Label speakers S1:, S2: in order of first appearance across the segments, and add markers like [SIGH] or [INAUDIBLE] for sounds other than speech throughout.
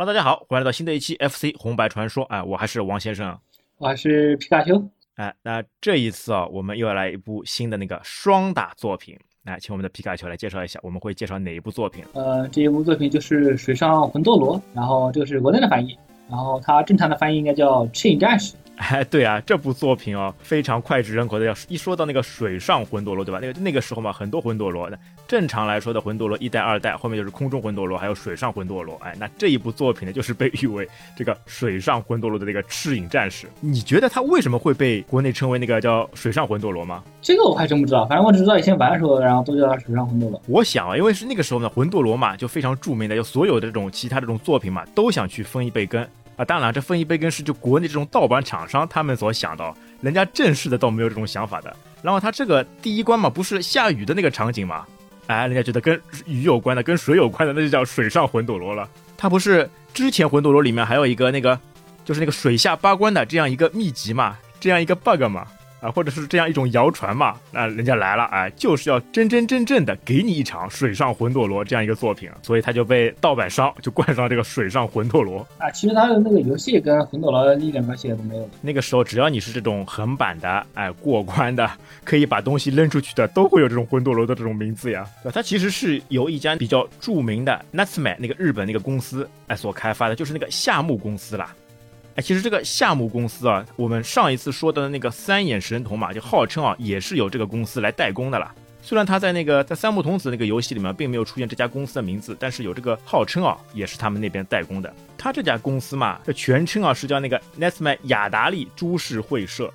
S1: Hello，大家好，欢迎来到新的一期 FC 红白传说。哎，我还是王先生，
S2: 我还是皮卡丘。
S1: 哎，那这一次啊，我们又要来一部新的那个双打作品。来，请我们的皮卡丘来介绍一下，我们会介绍哪一部作品？
S2: 呃，这一部作品就是《水上魂斗罗》，然后这个是国内的翻译，然后它正常的翻译应该叫《赤影战士》。
S1: 哎，对啊，这部作品哦，非常脍炙人口的。要一说到那个水上魂斗罗，对吧？那个那个时候嘛，很多魂斗罗。那正常来说的魂斗罗一代、二代，后面就是空中魂斗罗，还有水上魂斗罗。哎，那这一部作品呢，就是被誉为这个水上魂斗罗的那个赤影战士。你觉得他为什么会被国内称为那个叫水上魂斗罗吗？
S2: 这个我还真不知道，反正我只知道以前玩的时候，然后都叫他水上魂斗罗。
S1: 我想啊，因为是那个时候呢，魂斗罗嘛，就非常著名的，就所有的这种其他这种作品嘛，都想去分一杯羹。啊，当然，这分一杯羹是就国内这种盗版厂商他们所想到，人家正式的倒没有这种想法的。然后他这个第一关嘛，不是下雨的那个场景嘛？哎，人家觉得跟雨有关的，跟水有关的，那就叫水上魂斗罗了。他不是之前魂斗罗里面还有一个那个，就是那个水下八关的这样一个秘籍嘛，这样一个 bug 嘛？啊，或者是这样一种谣传嘛？那人家来了，哎，就是要真真正正的给你一场水上魂斗罗这样一个作品，所以他就被盗版商就冠上这个水上魂斗罗
S2: 啊。其实他的那个游戏跟魂斗罗一点关系都没有。
S1: 那个时候，只要你是这种横版的，哎，过关的，可以把东西扔出去的，都会有这种魂斗罗的这种名字呀。对，它其实是由一家比较著名的 Natsume 那个日本那个公司哎所开发的，就是那个夏目公司啦。哎，其实这个夏目公司啊，我们上一次说的那个三眼神童嘛，就号称啊，也是由这个公司来代工的啦。虽然他在那个在三木童子那个游戏里面并没有出现这家公司的名字，但是有这个号称啊，也是他们那边代工的。他这家公司嘛，这全称啊是叫那个 Nesme 雅达利株式会社，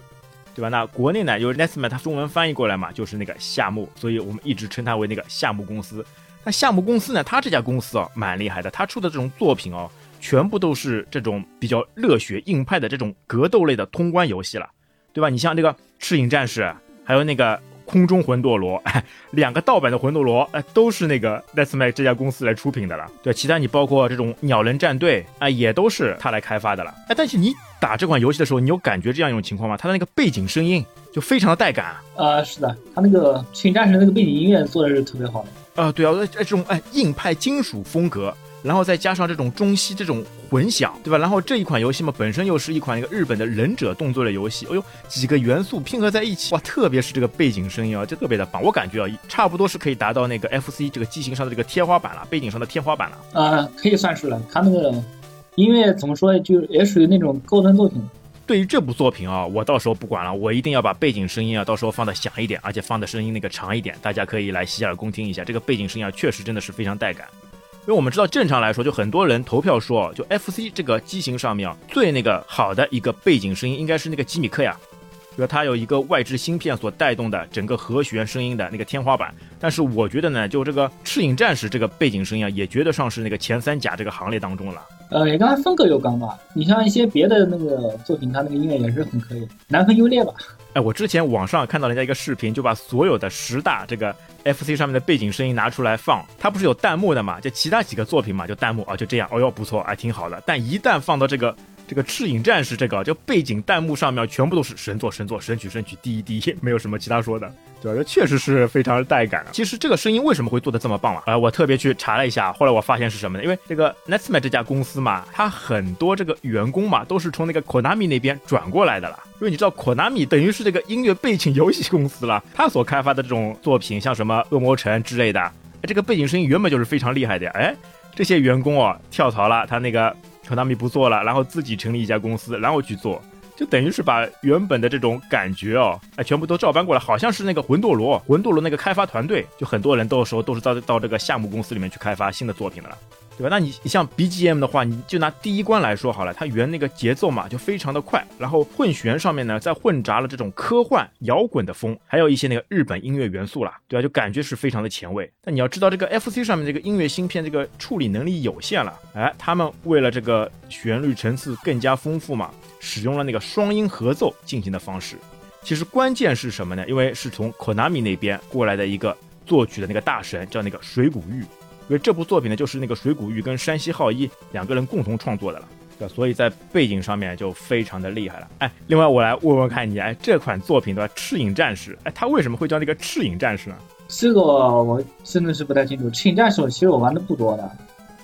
S1: 对吧？那国内呢，就是 Nesme，它中文翻译过来嘛，就是那个夏目，所以我们一直称它为那个夏目公司。那夏目公司呢，它这家公司啊，蛮厉害的，它出的这种作品哦。全部都是这种比较热血硬派的这种格斗类的通关游戏了，对吧？你像这个赤影战士，还有那个空中魂斗罗，哎，[LAUGHS] 两个盗版的魂斗罗，哎，都是那个 Let's Make 这家公司来出品的了。对，其他你包括这种鸟人战队，啊，也都是他来开发的了。哎，但是你打这款游戏的时候，你有感觉这样一种情况吗？它的那个背景声音就非常的带感。
S2: 呃，是的，他那个赤影战士那个背景音乐做的是特别好
S1: 的。啊，对啊，这种哎硬派金属风格。然后再加上这种中西这种混响，对吧？然后这一款游戏嘛，本身又是一款一个日本的忍者动作类游戏，哎呦，几个元素拼合在一起，哇，特别是这个背景声音啊，就特别的棒。我感觉啊，差不多是可以达到那个 FC 这个机型上的这个天花板了，背景上的天花板了。
S2: 呃，可以算是了。它那个音乐怎么说，就也属于那种高端作品。
S1: 对于这部作品啊，我到时候不管了，我一定要把背景声音啊，到时候放的响一点，而且放的声音那个长一点，大家可以来洗耳恭听一下。这个背景声音啊，确实真的是非常带感。因为我们知道，正常来说，就很多人投票说，就 FC 这个机型上面啊，最那个好的一个背景声音应该是那个吉米克呀，因为它有一个外置芯片所带动的整个和弦声音的那个天花板。但是我觉得呢，就这个赤影战士这个背景声音啊，也觉得上是那个前三甲这个行列当中了。
S2: 呃，也刚才风格有刚吧，你像一些别的那个作品，它那个音乐也是很可以，难分优劣吧。
S1: 哎，我之前网上看到人家一个视频，就把所有的十大这个 FC 上面的背景声音拿出来放，它不是有弹幕的嘛？就其他几个作品嘛，就弹幕啊，就这样，哦哟不错，哎挺好的。但一旦放到这个这个赤影战士这个，就背景弹幕上面全部都是神作神作神曲神曲第一第一，没有什么其他说的。对，这确实是非常带感啊。其实这个声音为什么会做的这么棒啊？呃，我特别去查了一下，后来我发现是什么呢？因为这个 Netsme 这家公司嘛，它很多这个员工嘛，都是从那个 Konami 那边转过来的啦。因为你知道，Konami 等于是这个音乐背景游戏公司了，它所开发的这种作品，像什么恶魔城之类的，哎，这个背景声音原本就是非常厉害的。哎，这些员工哦跳槽了，他那个火纳米不做了，然后自己成立一家公司，然后去做。就等于是把原本的这种感觉哦，哎，全部都照搬过来，好像是那个魂斗罗，魂斗罗那个开发团队，就很多人到时候都是到到这个项目公司里面去开发新的作品的了，对吧？那你你像 BGM 的话，你就拿第一关来说好了，它原那个节奏嘛，就非常的快，然后混弦上面呢，再混杂了这种科幻摇滚的风，还有一些那个日本音乐元素啦，对吧？就感觉是非常的前卫。但你要知道，这个 FC 上面这个音乐芯片这个处理能力有限了，哎，他们为了这个旋律层次更加丰富嘛。使用了那个双音合奏进行的方式，其实关键是什么呢？因为是从 Konami 那边过来的一个作曲的那个大神，叫那个水谷玉。因为这部作品呢，就是那个水谷玉跟山西浩一两个人共同创作的了，对所以在背景上面就非常的厉害了。哎，另外我来问问看你，哎，这款作品的赤影战士，哎，他为什么会叫那个赤影战士呢？
S2: 这个我真的是不太清楚。赤影战士其实我玩的不多的，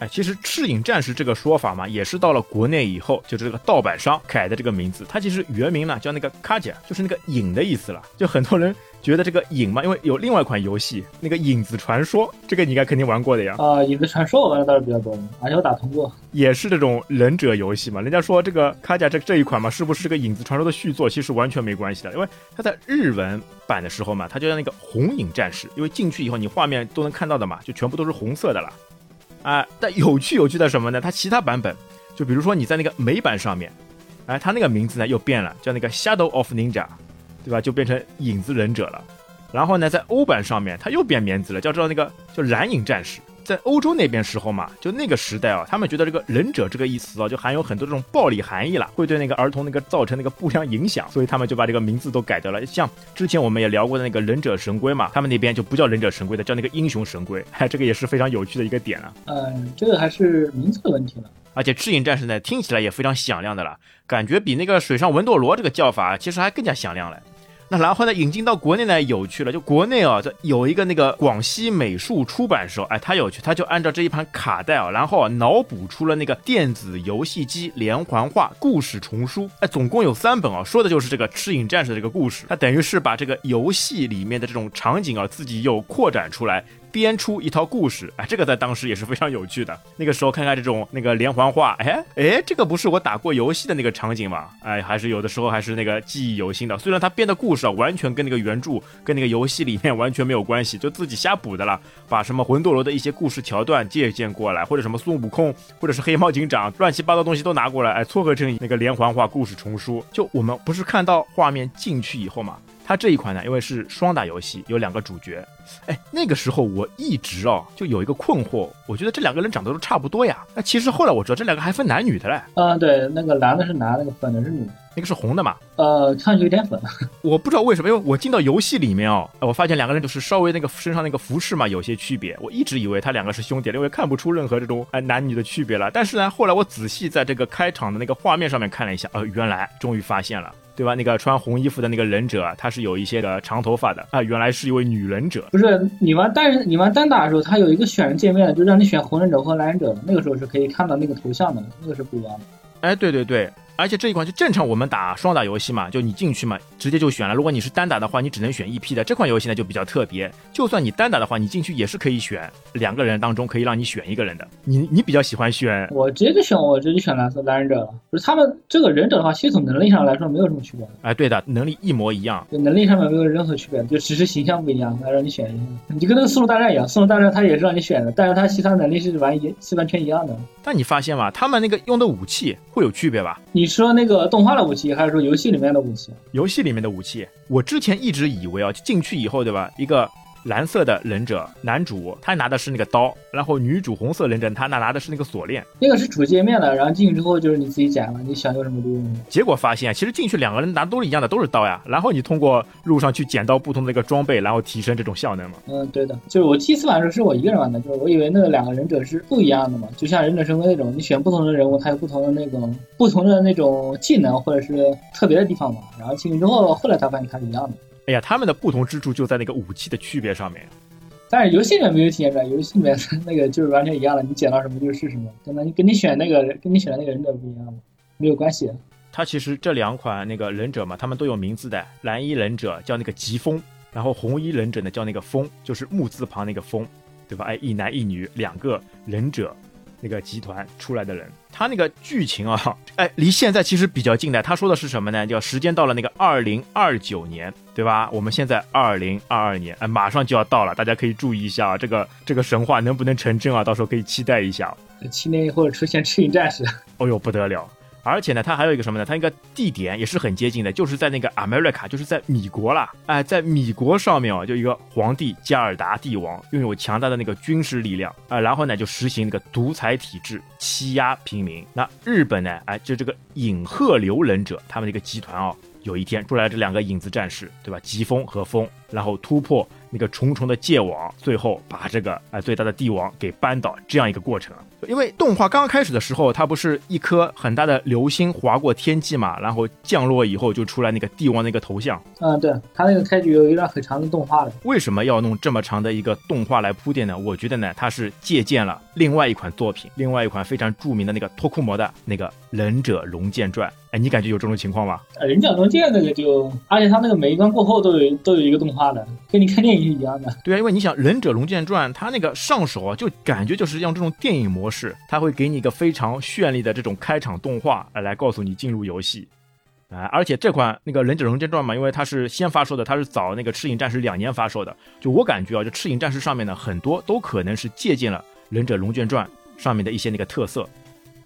S1: 哎，其实赤影战士这个说法嘛，也是到了国内以后，就是这个盗版商改的这个名字。它其实原名呢叫那个卡甲，就是那个影的意思了。就很多人觉得这个影嘛，因为有另外一款游戏，那个影子传说，这个你应该肯定玩过的呀。
S2: 啊，影子传说我玩的倒是比较多，而且我打通过。
S1: 也是这种忍者游戏嘛。人家说这个卡甲这这一款嘛，是不是这个影子传说的续作？其实完全没关系的，因为它在日文版的时候嘛，它就叫那个红影战士，因为进去以后你画面都能看到的嘛，就全部都是红色的了。啊，但有趣有趣的什么呢？它其他版本，就比如说你在那个美版上面，哎，它那个名字呢又变了，叫那个 Shadow of Ninja，对吧？就变成影子忍者了。然后呢，在欧版上面，它又变名字了，叫做那个叫蓝影战士。在欧洲那边时候嘛，就那个时代啊，他们觉得这个忍者这个意思啊，就含有很多这种暴力含义了，会对那个儿童那个造成那个不良影响，所以他们就把这个名字都改掉了。像之前我们也聊过的那个忍者神龟嘛，他们那边就不叫忍者神龟的，叫那个英雄神龟。哎，[LAUGHS] 这个也是非常有趣的一个点啊。
S2: 嗯，这个还是名字的问题了。
S1: 而且赤影战士呢，听起来也非常响亮的了，感觉比那个水上文斗罗这个叫法其实还更加响亮了。那然后呢，引进到国内呢有趣了，就国内啊，这有一个那个广西美术出版社，哎，他有趣，他就按照这一盘卡带啊，然后啊脑补出了那个电子游戏机连环画故事丛书，哎，总共有三本啊，说的就是这个赤影战士的这个故事，他等于是把这个游戏里面的这种场景啊，自己又扩展出来。编出一套故事，哎，这个在当时也是非常有趣的。那个时候看看这种那个连环画，哎哎，这个不是我打过游戏的那个场景吗？哎，还是有的时候还是那个记忆犹新的。虽然他编的故事啊，完全跟那个原著、跟那个游戏里面完全没有关系，就自己瞎补的了，把什么魂斗罗的一些故事桥段借鉴过来，或者什么孙悟空，或者是黑猫警长，乱七八糟东西都拿过来，哎，撮合成那个连环画故事丛书。就我们不是看到画面进去以后嘛？它这一款呢，因为是双打游戏，有两个主角。哎，那个时候我一直哦就有一个困惑，我觉得这两个人长得都差不多呀。那其实后来我知道这两个还分男女的嘞。
S2: 嗯，对，那个蓝的是男，那个粉的是女。
S1: 那个是红的嘛？
S2: 呃，看上去有点粉。[LAUGHS]
S1: 我不知道为什么，因为我进到游戏里面哦，我发现两个人就是稍微那个身上那个服饰嘛有些区别。我一直以为他两个是兄弟，因为看不出任何这种哎男女的区别了。但是呢，后来我仔细在这个开场的那个画面上面看了一下，呃，原来终于发现了。对吧？那个穿红衣服的那个忍者，他是有一些个长头发的啊，原来是一位女忍者。
S2: 不是你玩单人，你玩单打的时候，他有一个选人界面，就让你选红忍者或蓝忍者，那个时候是可以看到那个头像的，那个是不一样的。
S1: 哎，对对对。而且这一款就正常我们打双打游戏嘛，就你进去嘛，直接就选了。如果你是单打的话，你只能选一批的。这款游戏呢就比较特别，就算你单打的话，你进去也是可以选两个人当中可以让你选一个人的。你你比较喜欢选？
S2: 我直接就选，我直接选蓝色蓝忍者了。不是他们这个忍者的话，系统能力上来说没有什么区别。
S1: 哎，对的，能力一模一样，
S2: 能力上面没有任何区别，就只是形象不一样，来让你选一下。你就跟那个速度大战一样，速度大战它也是让你选的，但是它其他能力是完一是完全一样的。
S1: 但你发现吗？他们那个用的武器会有区别吧？
S2: 你说那个动画。的武器还是说游戏里面的武器？
S1: 游戏里面的武器，我之前一直以为啊，进去以后对吧，一个。蓝色的忍者男主，他拿的是那个刀，然后女主红色忍者，他那拿的是那个锁链。
S2: 那个是主界面的，然后进去之后就是你自己捡了，你想用什么就用。
S1: 结果发现，其实进去两个人拿的都是一样的，都是刀呀。然后你通过路上去捡到不同的一个装备，然后提升这种效能嘛。
S2: 嗯，对的。就是我第一次玩的时候是我一个人玩的，就是我以为那个两个忍者是不一样的嘛，就像忍者神龟那种，你选不同的人物，他有不同的那种不同的那种技能或者是特别的地方嘛。然后进去之后，后来才发现它是一样的。
S1: 哎呀，他们的不同之处就在那个武器的区别上面。
S2: 但是游戏里面没有体现出来，游戏里面那个就是完全一样的，你捡到什么就是什么，跟你跟你选那个跟你选的那个忍者不一样没有关系。
S1: 它其实这两款那个忍者嘛，他们都有名字的，蓝衣忍者叫那个疾风，然后红衣忍者呢叫那个风，就是木字旁那个风，对吧？哎，一男一女两个忍者。那个集团出来的人，他那个剧情啊，[LAUGHS] 哎，离现在其实比较近的。他说的是什么呢？叫时间到了那个二零二九年，对吧？我们现在二零二二年，哎，马上就要到了，大家可以注意一下啊，这个这个神话能不能成真啊？到时候可以期待一下。
S2: 七年以后出现赤影战士，
S1: 哦呦不得了！而且呢，它还有一个什么呢？它一个地点也是很接近的，就是在那个 America，就是在米国啦。哎，在米国上面啊，就一个皇帝加尔达帝王，拥有强大的那个军事力量啊。然后呢，就实行那个独裁体制，欺压平民。那日本呢，哎，就这个影鹤流忍者他们这个集团哦，有一天出来这两个影子战士，对吧？疾风和风，然后突破那个重重的界网，最后把这个呃最大的帝王给扳倒，这样一个过程。因为动画刚开始的时候，它不是一颗很大的流星划过天际嘛，然后降落以后就出来那个帝王的一个头像。
S2: 嗯，对，它那个开局有一段很长的动画的。
S1: 为什么要弄这么长的一个动画来铺垫呢？我觉得呢，它是借鉴了另外一款作品，另外一款非常著名的那个托库摩的那个《忍者龙剑传》。哎，你感觉有这种情况吗？
S2: 忍者龙剑那个就，而且它那个每一关过后都有都有一个动画的，跟你看电影是一样的。[LAUGHS]
S1: 对啊，因为你想《忍者龙剑传》，它那个上手啊，就感觉就是用这种电影模式，它会给你一个非常绚丽的这种开场动画，来告诉你进入游戏。啊，而且这款那个《忍者龙剑传》嘛，因为它是先发售的，它是早那个《赤影战士》两年发售的。就我感觉啊，就《赤影战士》上面呢，很多都可能是借鉴了《忍者龙剑传》上面的一些那个特色。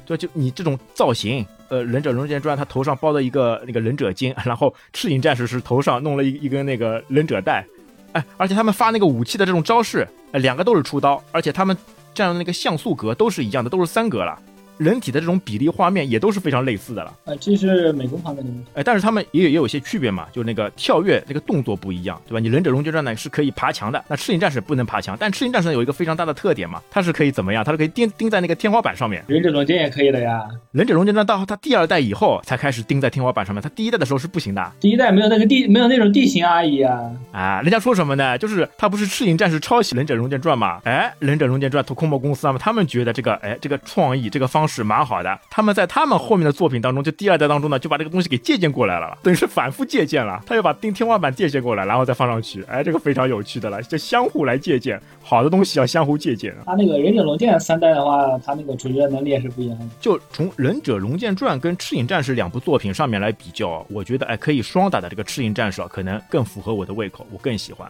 S1: 对，就你这种造型，呃，《忍者龙剑传》他头上包的一个那个忍者巾，[LAUGHS] 然后《赤影战士》是头上弄了一一根那个忍者带，哎，而且他们发那个武器的这种招式，哎，两个都是出刀，而且他们站的那个像素格都是一样的，都是三格了。人体的这种比例画面也都是非常类似的了，
S2: 啊，这是美工方面的问题，
S1: 哎，但是他们也有也有些区别嘛，就是那个跳跃那个动作不一样，对吧？你忍者龙剑传呢是可以爬墙的，那赤影战士不能爬墙，但赤影战士有一个非常大的特点嘛，它是可以怎么样？它是可以钉钉在那个天花板上面。
S2: 忍者龙剑也可以的呀，
S1: 忍者龙剑传到它第二代以后才开始钉在天花板上面，它第一代的时候是不行的。
S2: 第一代没有那个地没有那种地形阿姨啊，
S1: 啊，人家说什么呢？就是他不是赤影战士抄袭忍者龙剑传嘛？哎，忍者龙剑传图空魔公司啊，他们觉得这个哎这个创意这个方式蛮好的。他们在他们后面的作品当中，就第二代当中呢，就把这个东西给借鉴过来了，等于是反复借鉴了。他又把钉天花板借鉴过来，然后再放上去，哎，这个非常有趣的了，就相互来借鉴，好的东西要相互借鉴。
S2: 他那个忍者龙剑三代的话，他那个主角能力也是不一样的。
S1: 就从忍者龙剑传跟赤影战士两部作品上面来比较，我觉得哎，可以双打的这个赤影战士啊可能更符合我的胃口，我更喜欢。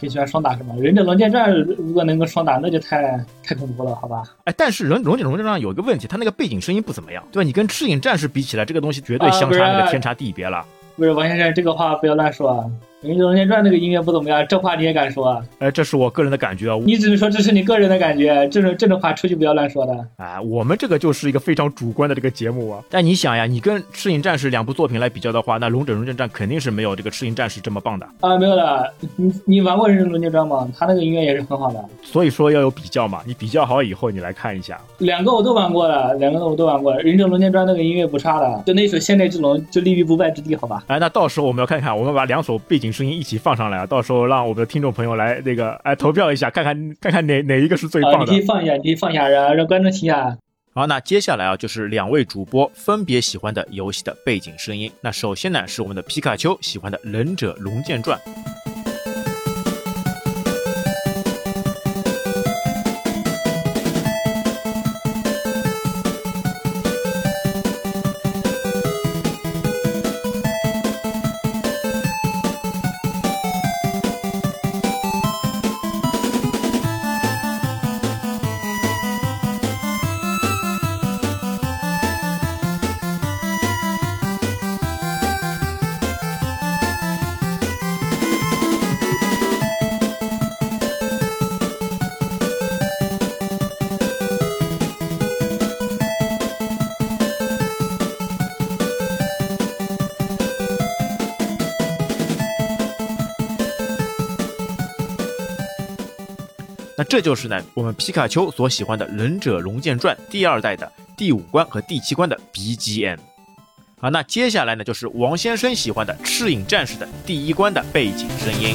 S2: 更喜欢双打是吗？忍者龙剑传如果能够双打，那就太太恐怖了，好吧？
S1: 哎，但是忍龙剑龙剑传有一个问题，它那个背景声音不怎么样，对吧？你跟赤影战士比起来，这个东西绝对相差那个天差地别了。
S2: 不是王先生，这个话不要乱说啊。《忍者龙剑传》那个音乐不怎么样，这话你也敢说？啊？
S1: 哎，这是我个人的感觉啊。
S2: 你只能说这是你个人的感觉，这种这种话出去不要乱说的。
S1: 哎，我们这个就是一个非常主观的这个节目啊。但你想呀，你跟《赤影战士》两部作品来比较的话，那《龙者龙剑传》肯定是没有这个《赤影战士》这么棒的
S2: 啊。没有的，你你玩过《忍者龙剑传》吗？他那个音乐也是很好的。
S1: 所以说要有比较嘛，你比较好以后你来看一下。
S2: 两个我都玩过了，两个我都玩过了，《忍者龙剑传》那个音乐不差的，就那首《现代之龙》就立于不败之地，好吧？
S1: 哎，那到时候我们要看看，我们把两首背景声音一起放上来。到时候让我们的听众朋友来那个哎投票一下，看看看看哪哪一个是最棒的。
S2: 你可以放一下，你可以放一下，让让观众听一下。
S1: 好，那接下来啊就是两位主播分别喜欢的游戏的背景声音。那首先呢是我们的皮卡丘喜欢的《忍者龙剑传》。这就是呢，我们皮卡丘所喜欢的《忍者龙剑传》第二代的第五关和第七关的 BGM。好，那接下来呢，就是王先生喜欢的《赤影战士》的第一关的背景声音。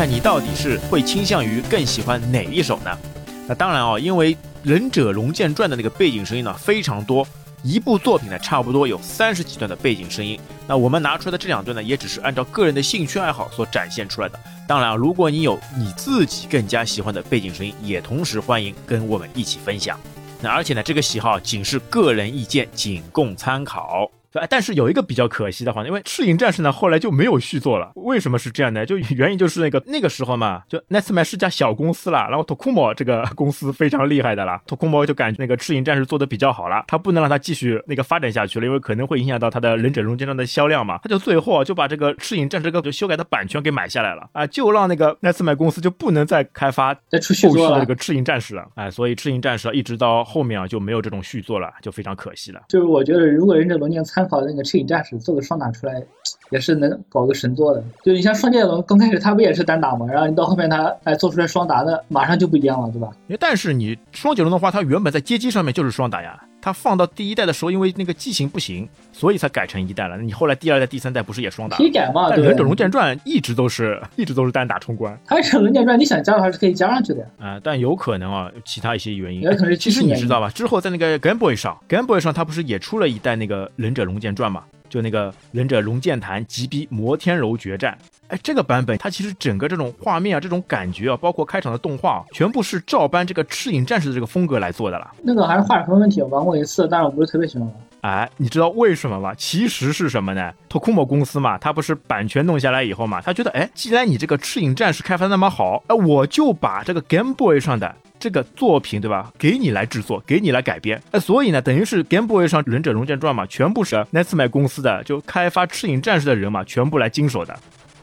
S1: 看看你到底是会倾向于更喜欢哪一首呢？那当然哦，因为《忍者龙剑传》的那个背景声音呢非常多，一部作品呢，差不多有三十几段的背景声音。那我们拿出来的这两段呢，也只是按照个人的兴趣爱好所展现出来的。当然，如果你有你自己更加喜欢的背景声音，也同时欢迎跟我们一起分享。那而且呢，这个喜好仅是个人意见，仅供参考。对，但是有一个比较可惜的话，因为《赤影战士》呢后来就没有续作了。为什么是这样呢？就原因就是那个那个时候嘛，就 Netsman 是家小公司了，然后 Tokumo 这个公司非常厉害的了，Tokumo 就感觉那个《赤影战士》做的比较好了，他不能让他继续那个发展下去了，因为可能会影响到他的忍者龙剑传的销量嘛。他就最后就把这个《赤影战士》这个就修改的版权给买下来了啊，就让那个 Netsman 公司就不能再开发
S2: 再出续作
S1: 的这个《赤影战士》了。哎，所以《赤影战士》一直到后面啊就没有这种续作了，就非常可惜了。
S2: 就是我觉得，如果忍者龙剑参参考那个《赤影战士》。做个双打出来，也是能搞个神作的。就你像双剑龙，刚开始他不也是单打吗？然后你到后面他哎做出来双打，那马上就不一样了，对吧？
S1: 但是你双剑龙的话，它原本在街机上面就是双打呀。它放到第一代的时候，因为那个机型不行，所以才改成一代了。你后来第二代、第三代不是也双打？
S2: 可以改嘛？
S1: 忍者龙剑传一直都是 [LAUGHS] 一直都是单打冲关。
S2: 它忍者龙剑传，你想加的话是可以加上去的呀。
S1: 啊，但有可能啊，其他一些原因。
S2: 也可能是
S1: 其实你知道吧？之后在那个 Game Boy 上，Game Boy 上它不是也出了一代那个忍者龙剑传嘛？就那个忍者龙剑坛击逼摩天楼决战，哎，这个版本它其实整个这种画面啊，这种感觉啊，包括开场的动画，全部是照搬这个赤影战士的这个风格来做的了。
S2: 那个还是画质问题，我玩过一次，但是我不是特别喜欢玩。
S1: 哎，你知道为什么吗？其实是什么呢？Tokumo 公司嘛，他不是版权弄下来以后嘛，他觉得，哎，既然你这个赤影战士开发那么好，哎，我就把这个 Game Boy 上的。这个作品对吧？给你来制作，给你来改编，哎，所以呢，等于是 Game Boy 上《忍者龙剑传》嘛，全部是 Netsman 公司的，就开发赤影战士的人嘛，全部来经手的，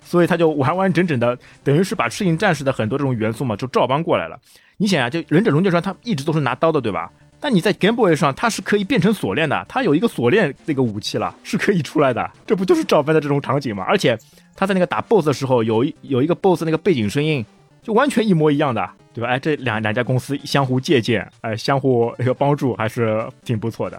S1: 所以他就完完整整的，等于是把赤影战士的很多这种元素嘛，就照搬过来了。你想啊，就《忍者龙剑传》，他一直都是拿刀的，对吧？但你在 Game Boy 上，它是可以变成锁链的，它有一个锁链那个武器了，是可以出来的，这不就是照搬的这种场景吗？而且他在那个打 BOSS 的时候，有一有一个 BOSS 那个背景声音。就完全一模一样的，对吧？哎，这两两家公司相互借鉴，哎，相互那个帮助，还是挺不错的，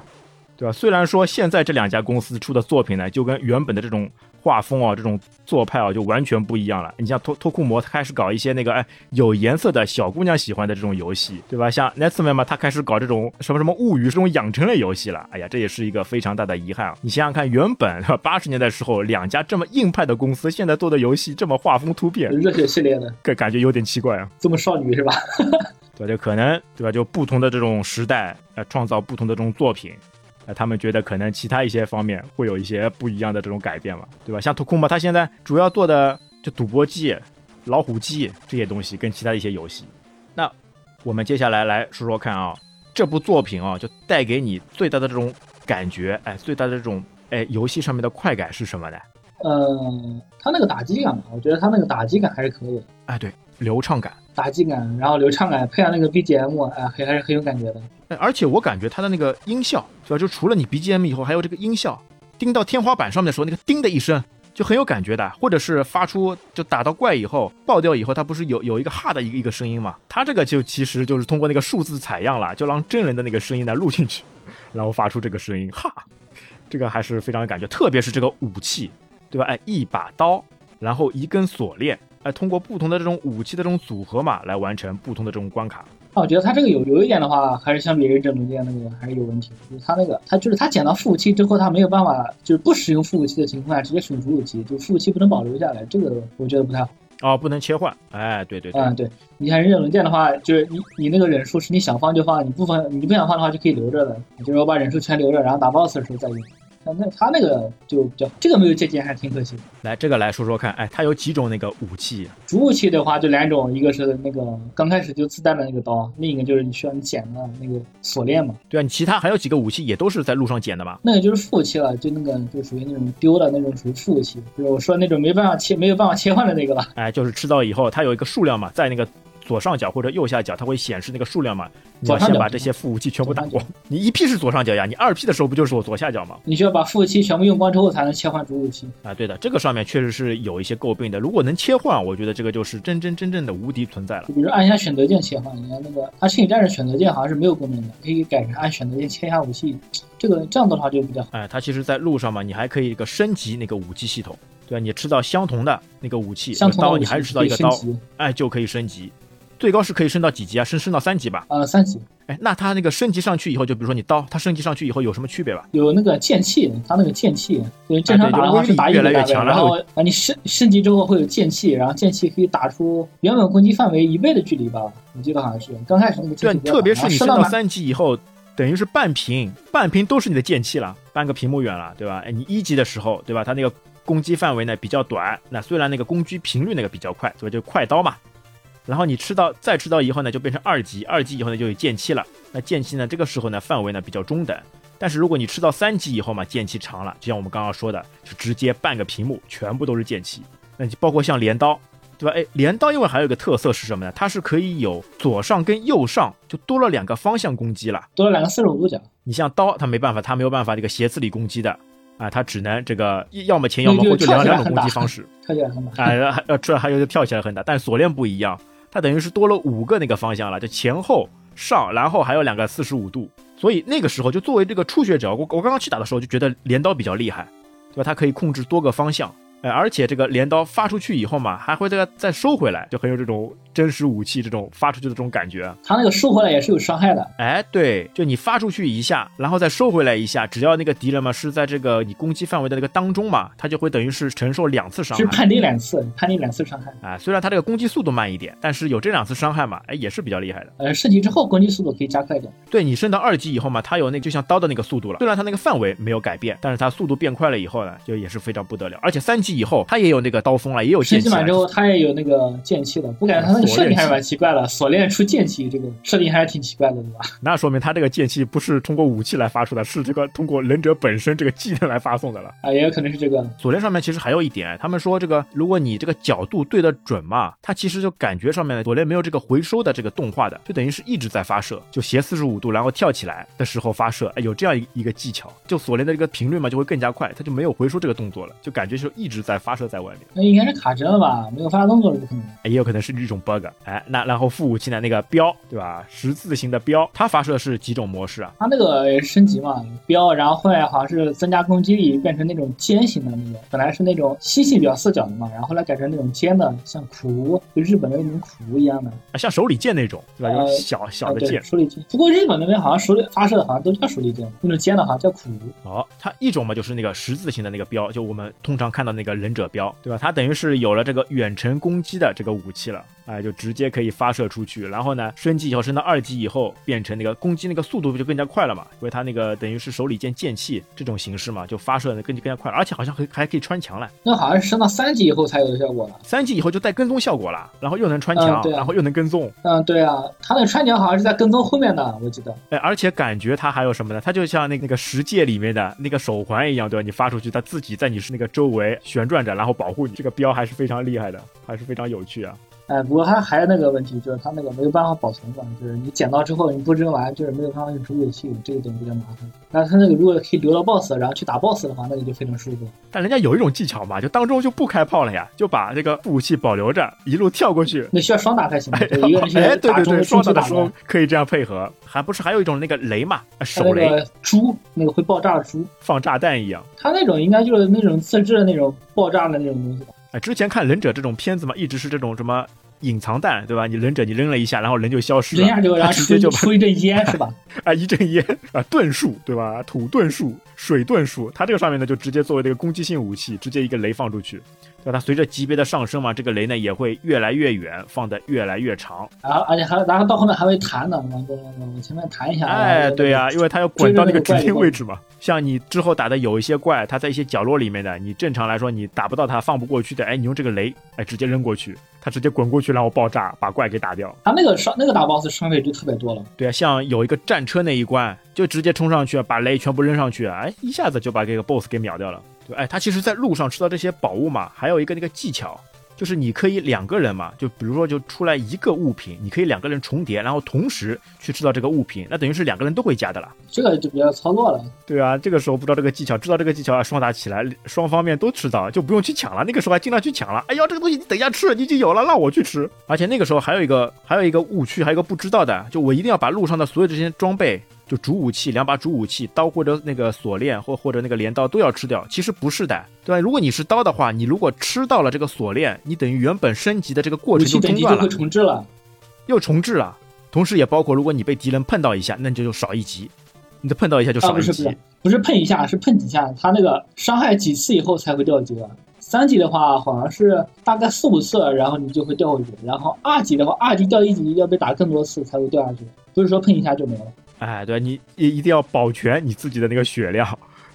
S1: 对吧？虽然说现在这两家公司出的作品呢，就跟原本的这种。画风啊，这种做派啊，就完全不一样了。你像脱脱库摩，他开始搞一些那个哎有颜色的小姑娘喜欢的这种游戏，对吧？像 Netsman 嘛，他开始搞这种什么什么物语这种养成类游戏了。哎呀，这也是一个非常大的遗憾啊！你想想看，原本 [LAUGHS] 八十年代时候两家这么硬派的公司，现在做的游戏这么画风突变，
S2: 热血系列的，
S1: 感感觉有点奇怪啊。
S2: 这么少女是吧？[LAUGHS]
S1: 对，就可能对吧？就不同的这种时代，呃，创造不同的这种作品。他们觉得可能其他一些方面会有一些不一样的这种改变嘛，对吧？像图库嘛，他现在主要做的就赌博机、老虎机这些东西，跟其他的一些游戏。那我们接下来来说说看啊，这部作品啊，就带给你最大的这种感觉，哎，最大的这种哎游戏上面的快感是什么呢？
S2: 嗯，他那个打击感吧，我觉得他那个打击感还是可以的。
S1: 哎，对，流畅感。
S2: 打击感，然后流畅感，配上那个 BGM，哎，还还是很有感觉的。
S1: 而且我感觉它的那个音效，是吧？就除了你 BGM 以后，还有这个音效，叮到天花板上面的时候，那个叮的一声，就很有感觉的。或者是发出就打到怪以后爆掉以后，它不是有有一个哈的一个一个声音嘛？它这个就其实就是通过那个数字采样了，就让真人的那个声音呢录进去，然后发出这个声音，哈，这个还是非常有感觉。特别是这个武器，对吧？哎，一把刀，然后一根锁链。哎，通过不同的这种武器的这种组合嘛，来完成不同的这种关卡。
S2: 啊，我觉得他这个有有一点的话，还是相比忍者龙剑那个还是有问题。就是他那个，他就是他捡到副武器之后，他没有办法，就是不使用副武器的情况下直接使用主武器，就副武器不能保留下来，这个我觉得不太好。
S1: 哦，不能切换。哎，对对对。
S2: 嗯，对。你看忍者龙剑的话，就是你你那个忍术是你想放就放，你不放你不想放的话就可以留着的。你就是我把忍术全留着，然后打 boss 的时候再用。那他那个就比较，这个没有借鉴还挺可惜。
S1: 来，这个来说说看，哎，它有几种那个武器？
S2: 主武器的话就两种，一个是那个刚开始就自带的那个刀，另一个就是你需要你捡的那个锁链嘛。
S1: 对啊，你其他还有几个武器也都是在路上捡的吧？
S2: 那个就是副武器了，就那个就属于那种丢的那种属于副武器，就是我说那种没办法切没有办法切换的那个了。
S1: 哎，就是吃到以后它有一个数量嘛，在那个。左上角或者右下角，它会显示那个数量嘛？你要先把这些副武器全部打光。你一 P 是左上角呀，你二 P 的时候不就是我左下角吗？
S2: 你需要把副武器全部用光之后才能切换主武器
S1: 啊。对的，这个上面确实是有一些诟病的。如果能切换，我觉得这个就是真真正正的无敌存在了。
S2: 比如按一下选择键切换，你看那个它摄影战士选择键好像是没有功能的，可以改成按选择键切一下武器。这个这样的话就比较好。
S1: 哎，它其实在路上嘛，你还可以一个升级那个武器系统，对吧？你吃到相同的那个武器，刀，你还是吃到一个刀，哎，就可以升级。最高是可以升到几级啊？升升到三级吧？
S2: 呃，三级。
S1: 哎，那它那个升级上去以后，就比如说你刀，它升级上去以后有什么区别吧？
S2: 有那个剑气，它那个剑气，对正常打的话是打一
S1: 越来越强，
S2: 然后啊你升升级之后会有剑气，然后剑气可以打出原本攻击范围一倍的距离吧？我记得好像是刚开始那个剑气。
S1: 对，特别是你升到三级以后，等于是半屏，半屏都是你的剑气了，半个屏幕远了，对吧？哎，你一级的时候，对吧？它那个攻击范围呢比较短，那虽然那个攻击频率那个比较快，所以就快刀嘛。然后你吃到再吃到以后呢，就变成二级，二级以后呢就有剑气了。那剑气呢，这个时候呢范围呢比较中等。但是如果你吃到三级以后嘛，剑气长了，就像我们刚刚说的，就直接半个屏幕全部都是剑气。那就包括像镰刀，对吧？哎，镰刀因为还有一个特色是什么呢？它是可以有左上跟右上，就多了两个方向攻击了，
S2: 多了两个四十五度角。
S1: 你像刀，它没办法，它没有办法这个斜刺里攻击的啊，它只能这个要么前要么后，就两两种攻击方式。
S2: 跳起来很大。啊，
S1: 还出来还有跳起来很大，但锁链不一样。它等于是多了五个那个方向了，就前后上，然后还有两个四十五度，所以那个时候就作为这个初学者，我我刚刚去打的时候就觉得镰刀比较厉害，对吧？它可以控制多个方向。哎，而且这个镰刀发出去以后嘛，还会再再收回来，就很有这种真实武器这种发出去的这种感觉。
S2: 它那个收回来也是有伤害的。
S1: 哎，对，就你发出去一下，然后再收回来一下，只要那个敌人嘛是在这个你攻击范围的那个当中嘛，他就会等于是承受两次伤害。
S2: 是判定两次，判定两次伤害。
S1: 啊，虽然他这个攻击速度慢一点，但是有这两次伤害嘛，哎，也是比较厉害的。
S2: 呃，升级之后攻击速度可以加快一点。
S1: 对你升到二级以后嘛，它有那就像刀的那个速度了。虽然它那个范围没有改变，但是它速度变快了以后呢，就也是非常不得了。而且三级以后它也有那。个刀锋了，也有剑气。
S2: 升级满之后，它也有那个剑气了。不感觉它那个设定还是蛮奇怪的，锁链出剑气，这个设定还是挺奇怪的，对吧？
S1: 那说明他这个剑气不是通过武器来发出的，是这个通过忍者本身这个技能来发送的了。
S2: 啊，也有可能是这个。
S1: 锁链上面其实还有一点，他们说这个，如果你这个角度对得准嘛，它其实就感觉上面锁链没有这个回收的这个动画的，就等于是一直在发射，就斜四十五度，然后跳起来的时候发射，哎，有这样一一个技巧，就锁链的这个频率嘛就会更加快，它就没有回收这个动作了，就感觉就一直在发射在外面。
S2: 那应该是卡。帧了吧？没有发动作是不可能，
S1: 也有可能是一种 bug。哎，那然后副武器呢那个标，对吧？十字形的标，它发射是几种模式啊？
S2: 它那个升级嘛，标，然后后来好像是增加攻击力，变成那种尖形的那种，本来是那种星星表四角的嘛，然后后来改成那种尖的，像苦，就日本的那种苦一样的，
S1: 啊，像手里剑那种，对吧？小小的剑，
S2: 手里剑。不过日本那边好像手里发射的好像都叫手里剑，那种尖的好像叫苦。
S1: 哦，它一种嘛就是那个十字形的那个标，就我们通常看到那个忍者标，对吧？它等于是有了这个远程。攻击的这个武器了，哎，就直接可以发射出去。然后呢，升级以后升到二级以后，变成那个攻击那个速度不就更加快了嘛，因为它那个等于是手里剑剑气这种形式嘛，就发射的更更加快，而且好像还还可以穿墙了。
S2: 那好像是升到三级以后才有的效果了。
S1: 三级以后就带跟踪效果了，然后又能穿墙，对然后又能跟踪。
S2: 嗯，对啊，它那穿墙好像是在跟踪后面的，我记得。
S1: 哎，而且感觉它还有什么呢？它就像那个那个十界里面的那个手环一样，对吧？你发出去，它自己在你是那个周围旋转着，然后保护你。这个标还是非常厉害的，还是非常有趣。啊，
S2: 哎，不过它还有那个问题，就是它那个没有办法保存嘛，就是你捡到之后你不扔完，就是没有办法用主武器，这个点比较麻烦。但它那个如果可以留到 BOSS，然后去打 BOSS 的话，那个就非常舒服。
S1: 但人家有一种技巧嘛，就当中就不开炮了呀，就把这个武器保留着，一路跳过去。
S2: 那需要双打才行，一个人 [LAUGHS]
S1: 哎，对对对，双
S2: 打
S1: 的时候可以这样配合。还不是还有一种那个雷嘛，手雷，
S2: 猪，那个会爆炸的猪，
S1: 放炸弹一样。
S2: 它那种应该就是那种自制的那种爆炸的那种东西吧。
S1: 哎，之前看忍者这种片子嘛，一直是这种什么隐藏弹，对吧？你忍者你扔了一下，然后人就消失了，
S2: 扔下就然后
S1: 直接就
S2: 出一阵烟，是吧？[LAUGHS]
S1: 啊，一阵烟啊，遁术，对吧？土遁术、水遁术，它这个上面呢就直接作为这个攻击性武器，直接一个雷放出去。对它随着级别的上升嘛，这个雷呢也会越来越远，放的越来越长。
S2: 然后而且还然后到后面还会弹的，往往前面弹一下。
S1: 哎，对呀，因为它要滚到那个指定位置嘛。像你之后打的有一些怪，它在一些角落里面的，你正常来说你打不到它，放不过去的，哎，你用这个雷，哎，直接扔过去，它直接滚过去，然后爆炸，把怪给打掉。
S2: 它那个伤那个打 boss 伤费就特别多了。
S1: 对啊，像有一个战车那一关，就直接冲上去，把雷全部扔上去，哎，一下子就把这个 boss 给秒掉了。对，哎，他其实，在路上吃到这些宝物嘛，还有一个那个技巧，就是你可以两个人嘛，就比如说就出来一个物品，你可以两个人重叠，然后同时去吃到这个物品，那等于是两个人都会加的了。
S2: 这个就比较操作了。
S1: 对啊，这个时候不知道这个技巧，知道这个技巧啊，双打起来，双方面都吃到，就不用去抢了。那个时候还尽量去抢了。哎呀，这个东西你等一下吃，你已经有了，让我去吃。而且那个时候还有一个，还有一个误区，还有一个不知道的，就我一定要把路上的所有这些装备。就主武器，两把主武器，刀或者那个锁链，或或者那个镰刀都要吃掉。其实不是的，对吧？如果你是刀的话，你如果吃到了这个锁链，你等于原本升级的这个过程就中断了。
S2: 重置了。
S1: 又重置了，同时也包括如果你被敌人碰到一下，那你就少一级，你的碰到一下就
S2: 啊，
S1: 少一级。
S2: 不是不是不是碰一下，是碰几下，他那个伤害几次以后才会掉级的。三级的话好像是大概四五次，然后你就会掉回去。然后二级的话，二级掉一级要被打更多次才会掉下去，不是说碰一下就没了。
S1: 哎，对你一一定要保全你自己的那个血量，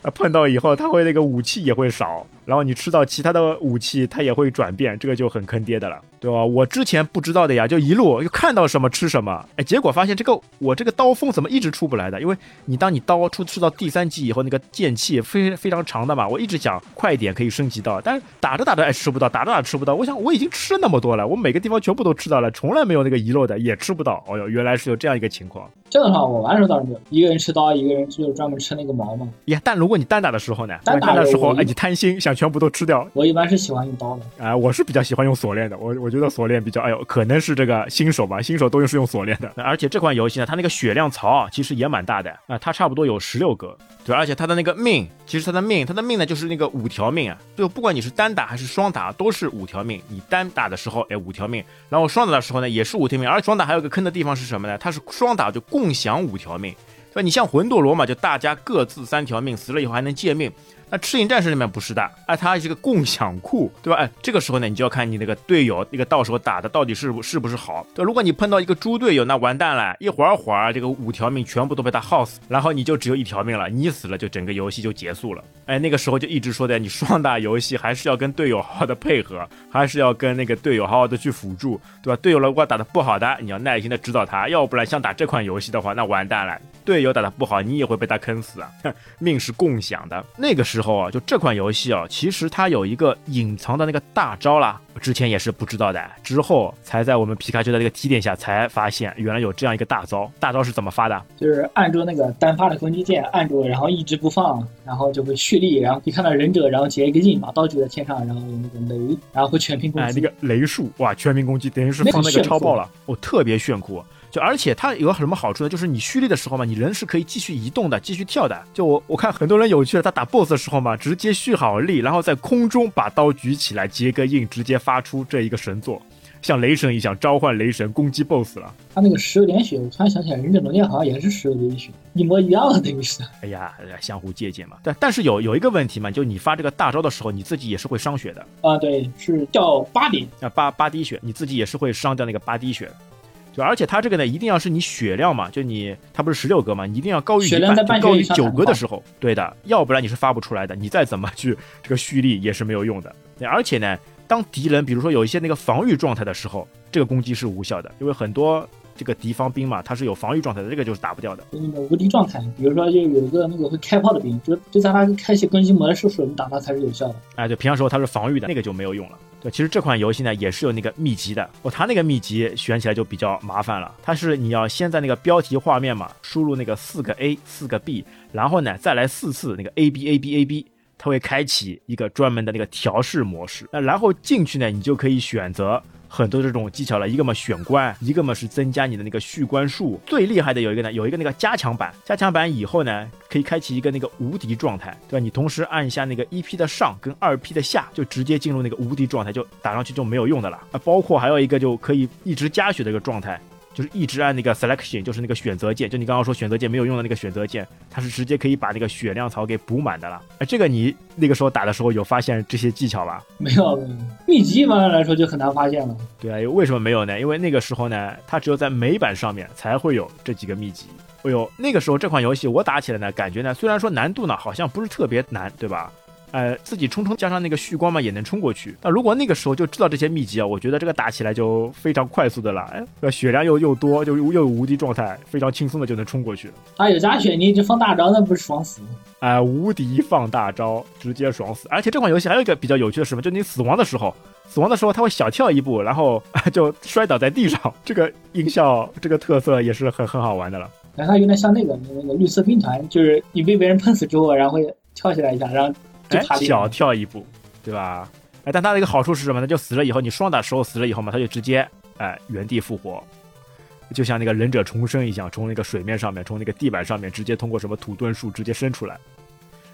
S1: 啊，碰到以后他会那个武器也会少，然后你吃到其他的武器它也会转变，这个就很坑爹的了，对吧？我之前不知道的呀，就一路就看到什么吃什么，哎，结果发现这个我这个刀锋怎么一直出不来的？因为你当你刀出出到第三级以后，那个剑气非非常长的嘛，我一直想快一点可以升级到，但是打着打着哎吃不到，打着打着吃不到，我想我已经吃那么多了，我每个地方全部都吃到了，从来没有那个遗漏的，也吃不到。哦哟，原来是有这样一个情况。
S2: 这个的话，我玩的时候倒是没有，一个人吃刀，一个人就是专门吃那个毛嘛。
S1: 呀，但如果你单打的时候呢？
S2: 单打
S1: 的时候，哎，你贪心想全部都吃掉。
S2: 我一般是喜欢用刀的。
S1: 啊、我是比较喜欢用锁链的。我我觉得锁链比较，哎呦，可能是这个新手吧，新手都用是用锁链的。而且这款游戏呢，它那个血量槽啊，其实也蛮大的啊、它差不多有十六格。对，而且它的那个命，其实它的命，它的命呢就是那个五条命啊，就不管你是单打还是双打，都是五条命。你单打的时候，哎，五条命，然后双打的时候呢，也是五条命。而双打还有个坑的地方是什么呢？它是双打就共享五条命。对吧？你像魂斗罗嘛，就大家各自三条命，死了以后还能借命。那赤影战士里面不是的，哎，它是个共享库，对吧？哎，这个时候呢，你就要看你那个队友那个到时候打的到底是不是不是好。对，如果你碰到一个猪队友，那完蛋了，一会儿会儿这个五条命全部都被他耗死，然后你就只有一条命了，你死了就整个游戏就结束了。哎，那个时候就一直说的，你双打游戏还是要跟队友好好的配合，还是要跟那个队友好好的去辅助，对吧？队友如果打的不好的，你要耐心的指导他，要不然像打这款游戏的话，那完蛋了，队友打得不好，你也会被他坑死啊。[LAUGHS] 命是共享的。那个时候啊，就这款游戏啊，其实它有一个隐藏的那个大招啦，我之前也是不知道的，之后才在我们皮卡丘的那个提点下才发现，原来有这样一个大招。大招是怎么发的？
S2: 就是按住那个单发的攻击键，按住，然后一直不放，然后就会蓄力，然后可以看到忍者，然后结一个印，把刀举在天上，然后有那个雷，然后会全屏攻
S1: 哎，
S2: 击。
S1: 那个雷术哇，全屏攻击等于是放那个超爆了，哦，特别炫酷。就而且它有什么好处呢？就是你蓄力的时候嘛，你人是可以继续移动的，继续跳的。就我我看很多人有趣的，他打 BOSS 的时候嘛，直接蓄好力，然后在空中把刀举起来结个印，直接发出这一个神作，像雷神一样召唤雷神攻击 BOSS 了。
S2: 他那个石榴点血，我突然想起来，忍者龙剑好像也是石榴点血，一模一样的等于是。[LAUGHS]
S1: 哎呀，相互借鉴嘛。但但是有有一个问题嘛，就你发这个大招的时候，你自己也是会伤血的。
S2: 啊，对，是掉八点。
S1: 啊，八八滴血，你自己也是会伤掉那个八滴血。就而且它这个呢，一定要是你血量嘛，就你它不是十六格嘛，你一定要高于
S2: 血
S1: 一半，
S2: 半
S1: 就高于九格的时候，对的，要不然你是发不出来的，你再怎么去这个蓄力也是没有用的。对而且呢，当敌人比如说有一些那个防御状态的时候，这个攻击是无效的，因为很多这个敌方兵嘛，它是有防御状态的，这个就是打不掉的。
S2: 就那个无敌状态，比如说就有一个那个会开炮的兵，就就在他开启攻击模式的时候，你打他才是有效的。
S1: 哎，对，平常时候它是防御的，那个就没有用了。对，其实这款游戏呢也是有那个秘籍的，哦，它那个秘籍选起来就比较麻烦了。它是你要先在那个标题画面嘛，输入那个四个 A 四个 B，然后呢再来四次那个 A B A B A B，它会开启一个专门的那个调试模式。那然后进去呢，你就可以选择。很多这种技巧了，一个嘛选关，一个嘛是增加你的那个续关数。最厉害的有一个呢，有一个那个加强版，加强版以后呢，可以开启一个那个无敌状态，对吧？你同时按一下那个一 P 的上跟二 P 的下，就直接进入那个无敌状态，就打上去就没有用的了。啊，包括还有一个就可以一直加血的一个状态。就是一直按那个 selection，就是那个选择键，就你刚刚说选择键没有用的那个选择键，它是直接可以把那个血量槽给补满的了。哎，这个你那个时候打的时候有发现这些技巧吧？
S2: 没有，秘籍一般来说就很难发现了。
S1: 对啊，为什么没有呢？因为那个时候呢，它只有在美版上面才会有这几个秘籍。哎呦，那个时候这款游戏我打起来呢，感觉呢，虽然说难度呢好像不是特别难，对吧？呃，自己冲冲加上那个续光嘛，也能冲过去。那如果那个时候就知道这些秘籍啊，我觉得这个打起来就非常快速的了。哎，呃血量又又多，就又有无敌状态，非常轻松的就能冲过去。
S2: 啊有加血，你就放大招，那不是爽死？
S1: 哎、无敌放大招，直接爽死！而且这款游戏还有一个比较有趣的什么，就你死亡的时候，死亡的时候它会小跳一步，然后 [LAUGHS] 就摔倒在地上。[LAUGHS] 这个音效，这个特色也是很很好玩的了。
S2: 然后它有点像那个那个绿色兵团，就是你被别人喷死之后，然后会跳起来一下，然后就
S1: 哎小。跳一步，对吧？哎，但它的一个好处是什么呢？就死了以后，你双打时候死了以后嘛，它就直接哎原地复活，就像那个忍者重生一样，从那个水面上面，从那个地板上面直接通过什么土遁术直接伸出来，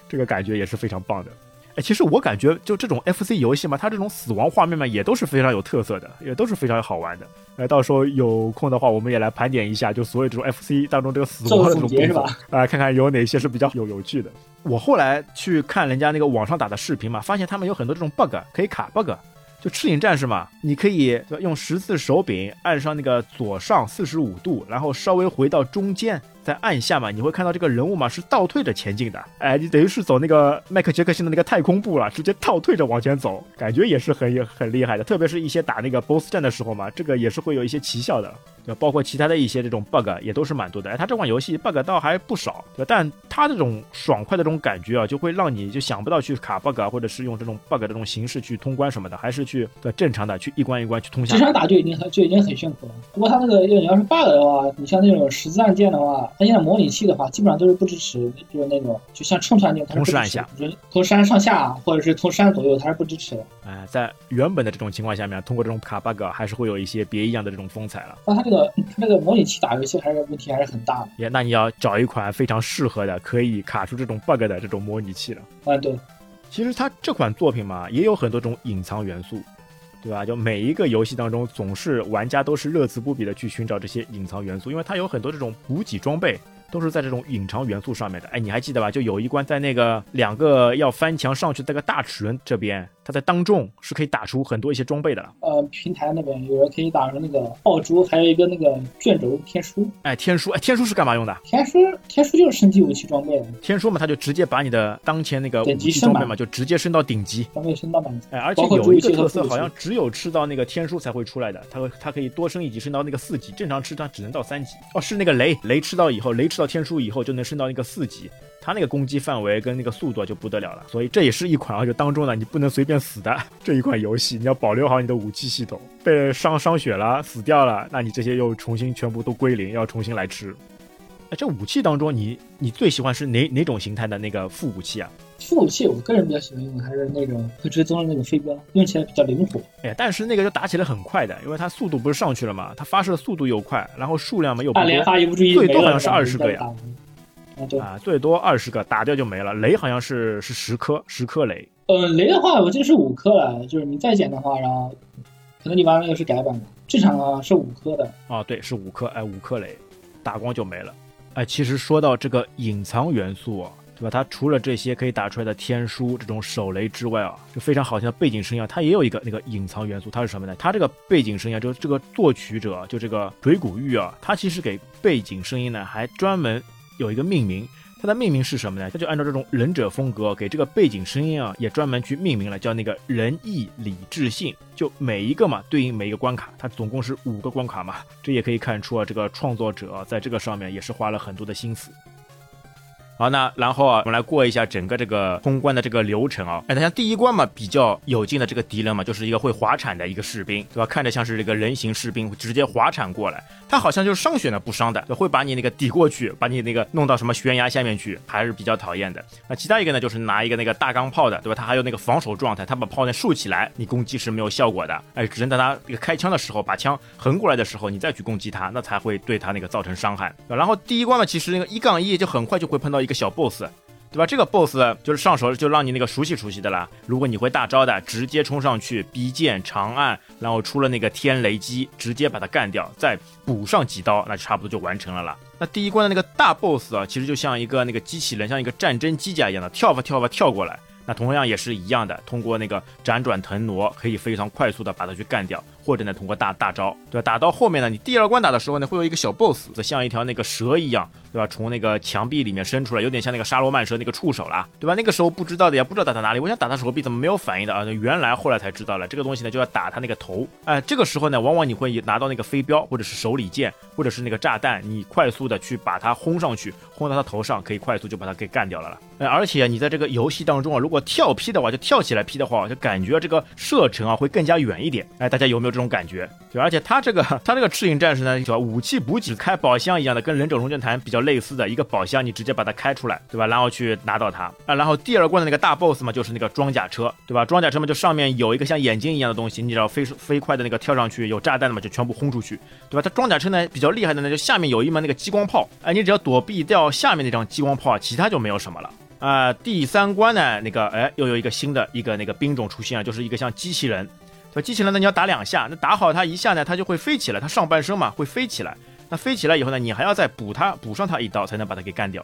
S1: 这个感觉也是非常棒的。哎，其实我感觉就这种 FC 游戏嘛，它这种死亡画面嘛，也都是非常有特色的，也都是非常好玩的。哎，到时候有空的话，我们也来盘点一下，就所有这种 FC 当中这个死亡的这种
S2: 功法？
S1: 啊，看看有哪些是比较有有趣的。我后来去看人家那个网上打的视频嘛，发现他们有很多这种 bug 可以卡 bug。就赤影战士嘛，你可以用十字手柄按上那个左上四十五度，然后稍微回到中间。再按下嘛，你会看到这个人物嘛是倒退着前进的，哎，你等于是走那个迈克杰克逊的那个太空步了，直接倒退着往前走，感觉也是很很厉害的。特别是一些打那个 BOSS 战的时候嘛，这个也是会有一些奇效的，包括其他的一些这种 bug 也都是蛮多的。哎，它这款游戏 bug 倒还不少，但它这种爽快的这种感觉啊，就会让你就想不到去卡 bug 或者是用这种 bug 的这种形式去通关什么的，还是去正常的去一关一关去通下。
S2: 直场打就已经很就已经很炫酷了。不过它那个你要是 bug 的话，你像那种十字按键的话，它现在模拟器的话。基本上都是不支持，就是那种就像冲传键，它是不支持，就是从山上下或者是从山左右，它是不支持的。
S1: 哎，在原本的这种情况下面，通过这种卡 bug 还是会有一些别一样的这种风采了。
S2: 那它这个它这个模拟器打游戏还是问题还是很大的。
S1: 也，那你要找一款非常适合的，可以卡出这种 bug 的这种模拟器了。
S2: 啊，对。
S1: 其实它这款作品嘛，也有很多种隐藏元素。对吧？就每一个游戏当中，总是玩家都是乐此不疲的去寻找这些隐藏元素，因为它有很多这种补给装备。都是在这种隐藏元素上面的，哎，你还记得吧？就有一关在那个两个要翻墙上去那个大齿轮这边。它在当众是可以打出很多一些装备的了。
S2: 呃，平台那边有人可以打出那个爆珠，还有一个那个卷轴天书。
S1: 哎，天书，哎，天书是干嘛用的？
S2: 天书，天书就是升级武器装备的。
S1: 天书嘛，它就直接把你的当前那个武器装备嘛，就直接升到顶级。
S2: 装备升到满级。
S1: 哎，而且有一个特色，好像只有吃到那个天书才会出来的。它会，它可以多升一级，升到那个四级。正常吃它只能到三级。哦，是那个雷，雷吃到以后，雷吃到天书以后就能升到那个四级。它那个攻击范围跟那个速度就不得了了，所以这也是一款啊，就当中呢你不能随便死的 [LAUGHS] 这一款游戏，你要保留好你的武器系统，被伤伤血了死掉了，那你这些又重新全部都归零，要重新来吃。哎，这武器当中你你最喜欢是哪哪种形态的那个副武器啊？
S2: 副武器我个人比较喜欢用的还是那种会追踪的那个飞镖，用起来比较灵活。
S1: 哎，但是那个就打起来很快的，因为它速度不是上去了嘛，它发射速度又快，然后数量嘛又不多，最多好像是二十个呀。啊，最多二十个打掉就没了。雷好像是是十颗，十颗雷。
S2: 呃，雷的话我记得是五颗了，就是你再捡的话，然后可能你玩那个是改版的，正常啊是五颗的。
S1: 啊，对，是五颗，哎，五颗雷，打光就没了。哎，其实说到这个隐藏元素啊，对吧？它除了这些可以打出来的天书这种手雷之外啊，就非常好听的背景声音啊，它也有一个那个隐藏元素，它是什么呢？它这个背景声音啊，就这个作曲者，就这个水谷玉啊，他其实给背景声音呢还专门有一个命名。它的命名是什么呢？它就按照这种忍者风格，给这个背景声音啊，也专门去命名了，叫那个仁义礼智信。就每一个嘛，对应每一个关卡，它总共是五个关卡嘛。这也可以看出啊，这个创作者在这个上面也是花了很多的心思。好，那然后啊，我们来过一下整个这个通关的这个流程啊。哎，它像第一关嘛，比较有劲的这个敌人嘛，就是一个会滑铲的一个士兵，对吧？看着像是这个人形士兵，直接滑铲过来。他好像就是上血呢不伤的，会把你那个抵过去，把你那个弄到什么悬崖下面去，还是比较讨厌的。那其他一个呢，就是拿一个那个大钢炮的，对吧？他还有那个防守状态，他把炮呢竖起来，你攻击是没有效果的。哎，只能等他一个开枪的时候，把枪横过来的时候，你再去攻击他，那才会对他那个造成伤害。然后第一关呢，其实那个一杠一就很快就会碰到一个小 boss。对吧？这个 boss 就是上手就让你那个熟悉熟悉的啦。如果你会大招的，直接冲上去逼剑长按，然后出了那个天雷击，直接把它干掉，再补上几刀，那就差不多就完成了啦。那第一关的那个大 boss 啊，其实就像一个那个机器人，像一个战争机甲一样的，跳吧跳吧跳过来。那同样也是一样的，通过那个辗转腾挪，可以非常快速的把它去干掉，或者呢通过大大招，对吧？打到后面呢，你第二关打的时候呢，会有一个小 boss，像一条那个蛇一样，对吧？从那个墙壁里面伸出来，有点像那个沙罗曼蛇那个触手啦，对吧？那个时候不知道的呀不知道打到哪里，我想打他手臂怎么没有反应的啊？原来后来才知道了，这个东西呢就要打他那个头，哎，这个时候呢，往往你会拿到那个飞镖，或者是手里剑，或者是那个炸弹，你快速的去把它轰上去，轰到他头上，可以快速就把它给干掉了了。哎，[LAUGHS] 而且你在这个游戏当中啊，如果跳劈的话，就跳起来劈的话，就感觉这个射程啊会更加远一点。哎，大家有没有这种感觉？对，而且它这个 [LAUGHS] 它这个赤影战士呢，叫武器补给开宝箱一样的，跟忍者龙剑坛比较类似的一个宝箱，你直接把它开出来，对吧？然后去拿到它啊。然后第二关的那个大 boss 嘛，就是那个装甲车，对吧？装甲车嘛，就上面有一个像眼睛一样的东西，你只要飞飞快的那个跳上去，有炸弹的嘛，就全部轰出去，对吧？它装甲车呢比较厉害的呢，就下面有一门那个激光炮，哎，你只要躲避掉下面那张激光炮，其他就没有什么了。啊，第三关呢，那个哎，又有一个新的一个那个兵种出现了，就是一个像机器人。对，机器人呢，你要打两下，那打好它一下呢，它就会飞起来，它上半身嘛会飞起来。那飞起来以后呢，你还要再补它，补上它一刀，才能把它给干掉。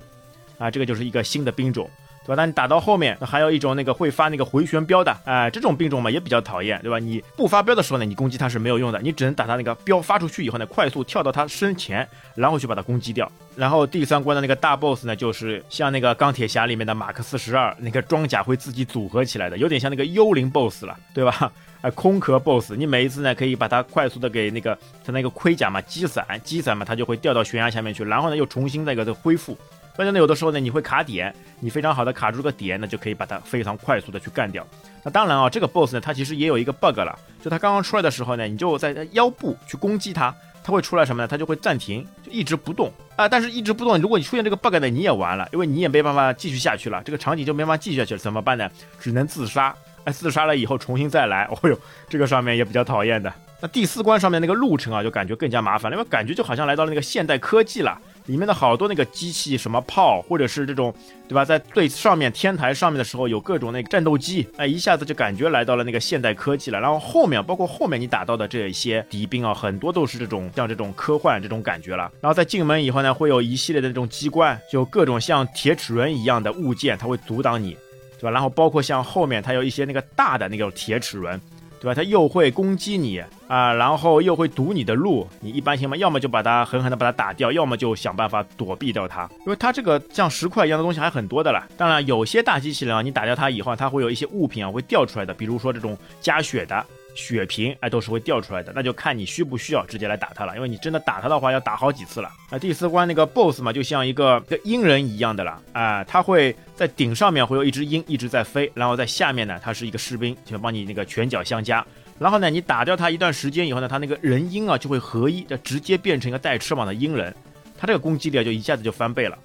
S1: 啊，这个就是一个新的兵种。对吧？那你打到后面，那还有一种那个会发那个回旋镖的，哎，这种兵种嘛也比较讨厌，对吧？你不发镖的时候呢，你攻击它是没有用的，你只能打它那个镖发出去以后呢，快速跳到它身前，然后去把它攻击掉。然后第三关的那个大 boss 呢，就是像那个钢铁侠里面的马克四十二，那个装甲会自己组合起来的，有点像那个幽灵 boss 了，对吧？空壳 boss，你每一次呢可以把它快速的给那个它那个盔甲嘛击散，击散嘛它就会掉到悬崖下面去，然后呢又重新那个的恢复。关键呢，有的时候呢，你会卡点，你非常好的卡住个点，那就可以把它非常快速的去干掉。那当然啊，这个 boss 呢，它其实也有一个 bug 了，就它刚刚出来的时候呢，你就在腰部去攻击它，它会出来什么呢？它就会暂停，就一直不动啊。但是一直不动，如果你出现这个 bug 呢，你也完了，因为你也没办法继续下去了，这个场景就没办法继续下去了，怎么办呢？只能自杀。哎，自杀了以后重新再来，哦呦，这个上面也比较讨厌的。那第四关上面那个路程啊，就感觉更加麻烦了，因为感觉就好像来到了那个现代科技了。里面的好多那个机器什么炮，或者是这种，对吧？在最上面天台上面的时候，有各种那个战斗机，哎，一下子就感觉来到了那个现代科技了。然后后面，包括后面你打到的这一些敌兵啊，很多都是这种像这种科幻这种感觉了。然后在进门以后呢，会有一系列的这种机关，就各种像铁齿轮一样的物件，它会阻挡你，对吧？然后包括像后面它有一些那个大的那个铁齿轮。对吧？它又会攻击你啊，然后又会堵你的路。你一般情况，要么就把它狠狠的把它打掉，要么就想办法躲避掉它。因为它这个像石块一样的东西还很多的啦。当然，有些大机器人啊，你打掉它以后，它会有一些物品啊会掉出来的，比如说这种加血的。血瓶哎都是会掉出来的，那就看你需不需要直接来打他了。因为你真的打他的话，要打好几次了。那第四关那个 BOSS 嘛，就像一个个鹰人一样的了啊，他会在顶上面会有一只鹰一直在飞，然后在下面呢，他是一个士兵，就帮你那个拳脚相加。然后呢，你打掉他一段时间以后呢，他那个人鹰啊就会合一，就直接变成一个带翅膀的鹰人，他这个攻击力啊就一下子就翻倍了。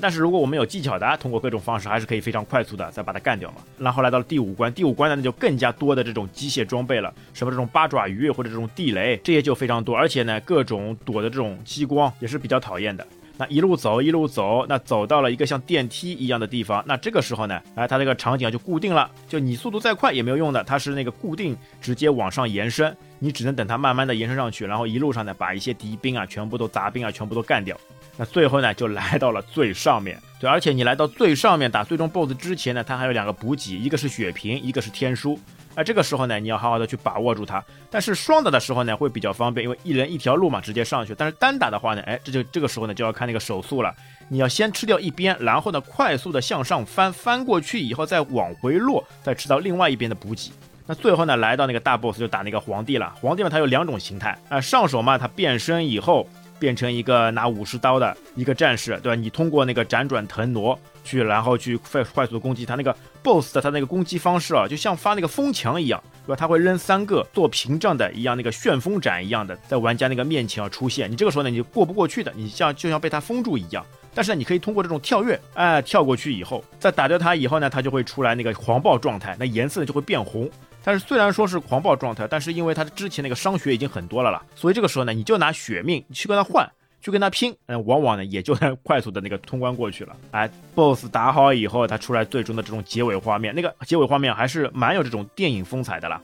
S1: 但是如果我们有技巧的，通过各种方式还是可以非常快速的再把它干掉嘛。然后来到了第五关，第五关呢那就更加多的这种机械装备了，什么这种八爪鱼或者这种地雷，这些就非常多，而且呢各种躲的这种激光也是比较讨厌的。那一路走一路走，那走到了一个像电梯一样的地方，那这个时候呢，哎，它这个场景就固定了，就你速度再快也没有用的，它是那个固定直接往上延伸，你只能等它慢慢的延伸上去，然后一路上呢把一些敌兵啊全部都杂兵啊全部都干掉。那最后呢，就来到了最上面，对，而且你来到最上面打最终 BOSS 之前呢，它还有两个补给，一个是血瓶，一个是天书。那这个时候呢，你要好好的去把握住它。但是双打的时候呢，会比较方便，因为一人一条路嘛，直接上去。但是单打的话呢，哎，这就这个时候呢，就要看那个手速了。你要先吃掉一边，然后呢，快速的向上翻，翻过去以后再往回落，再吃到另外一边的补给。那最后呢，来到那个大 BOSS 就打那个皇帝了。皇帝嘛，它有两种形态啊，上手嘛，它变身以后。变成一个拿武士刀的一个战士，对吧？你通过那个辗转腾挪去，然后去快快速攻击他那个 BOSS 的他那个攻击方式啊，就像发那个风墙一样，对吧？他会扔三个做屏障的一样那个旋风斩一样的，在玩家那个面前啊出现。你这个时候呢，你就过不过去的，你像就像被他封住一样。但是呢，你可以通过这种跳跃，哎，跳过去以后，再打掉他以后呢，他就会出来那个黄暴状态，那颜色就会变红。但是虽然说是狂暴状态，但是因为他之前那个伤血已经很多了了，所以这个时候呢，你就拿血命去跟他换，去跟他拼，嗯，往往呢也就能快速的那个通关过去了。哎，BOSS 打好以后，他出来最终的这种结尾画面，那个结尾画面还是蛮有这种电影风采的了，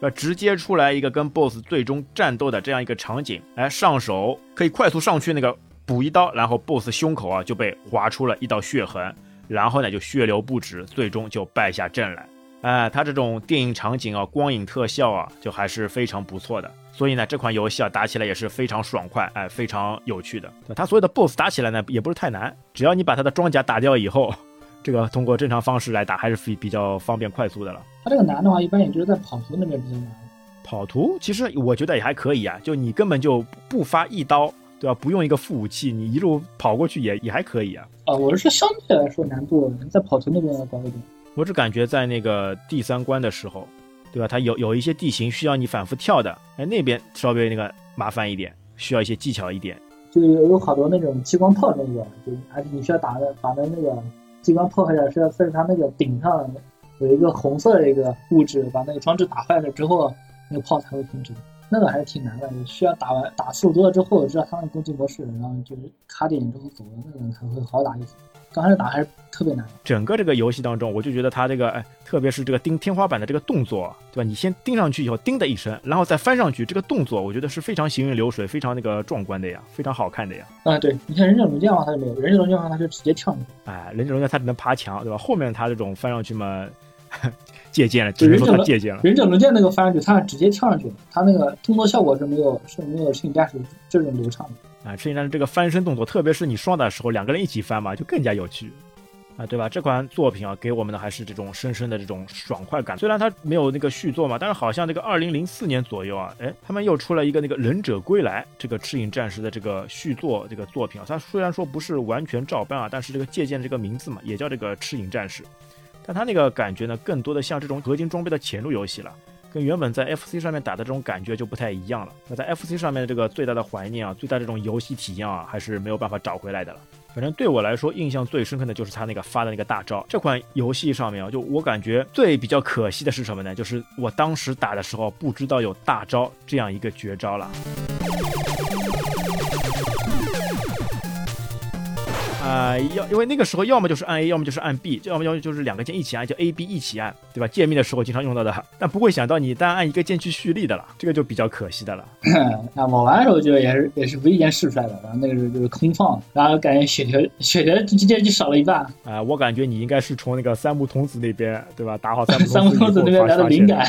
S1: 要直接出来一个跟 BOSS 最终战斗的这样一个场景，哎，上手可以快速上去那个补一刀，然后 BOSS 胸口啊就被划出了一道血痕，然后呢就血流不止，最终就败下阵来。哎，它这种电影场景啊，光影特效啊，就还是非常不错的。所以呢，这款游戏啊，打起来也是非常爽快，哎，非常有趣的。它所有的 BOSS 打起来呢，也不是太难，只要你把它的装甲打掉以后，这个通过正常方式来打，还是比比较方便快速的了。
S2: 它这个难的话，一般也就是在跑图那边比较难。
S1: 跑图其实我觉得也还可以啊，就你根本就不发一刀，对吧？不用一个副武器，你一路跑过去也也还可以啊。
S2: 啊，我是说相对来说难度在跑图那边要高一点。
S1: 我只感觉在那个第三关的时候，对吧？它有有一些地形需要你反复跳的，哎，那边稍微那个麻烦一点，需要一些技巧一点。
S2: 就有有好多那种激光炮那个，就而且你需要打的打的那个激光炮，还是要在它那个顶上有一个红色的一个物质，把那个装置打坏了之后，那个炮才会停止。那个还是挺难的，需要打完打次数多了之后，知道他们攻击模式，然后就是卡点之后走了，那个才会好打一些。刚开始打还是特别难。
S1: 整个这个游戏当中，我就觉得他这个，哎，特别是这个钉天花板的这个动作，对吧？你先钉上去以后，叮的一声，然后再翻上去，这个动作我觉得是非常行云流水，非常那个壮观的呀，非常好看的呀。
S2: 啊，对，你看忍者龙剑的话，他就没有，忍者龙剑的话，他就直接跳上去。
S1: 哎，忍者龙剑他只能爬墙，对吧？后面他这种翻上去嘛，借鉴了，只能说他借鉴了。
S2: 忍者龙剑那个翻上去，他是直接跳上去，他那个动作效果是没有是没有赤影战士这种流畅的。
S1: 啊，赤影战士这个翻身动作，特别是你双打的时候，两个人一起翻嘛，就更加有趣。啊，对吧？这款作品啊，给我们的还是这种深深的这种爽快感。虽然它没有那个续作嘛，但是好像这个二零零四年左右啊，哎，他们又出了一个那个《忍者归来》这个赤影战士的这个续作这个作品啊。它虽然说不是完全照搬啊，但是这个借鉴这个名字嘛，也叫这个赤影战士。但它那个感觉呢，更多的像这种合金装备的潜入游戏了，跟原本在 FC 上面打的这种感觉就不太一样了。那在 FC 上面的这个最大的怀念啊，最大这种游戏体验啊，还是没有办法找回来的了。反正对我来说，印象最深刻的就是他那个发的那个大招。这款游戏上面啊，就我感觉最比较可惜的是什么呢？就是我当时打的时候不知道有大招这样一个绝招了。啊，要因为那个时候要么就是按 A，要么就是按 B，要么要么就是两个键一起按，就 A B 一起按，对吧？界面的时候经常用到的，但不会想到你单按一个键去蓄力的了，这个就比较可惜的了。[CLEARS THROAT]
S2: 那我玩的时候就也是也是无意间试出来的，然后那个时候就是空放，然后感觉血条血条直接就少了一半。
S1: 啊，我感觉你应该是从那个三木童子那边，对吧？打好三
S2: 木 [LAUGHS] 童子那边来的灵感，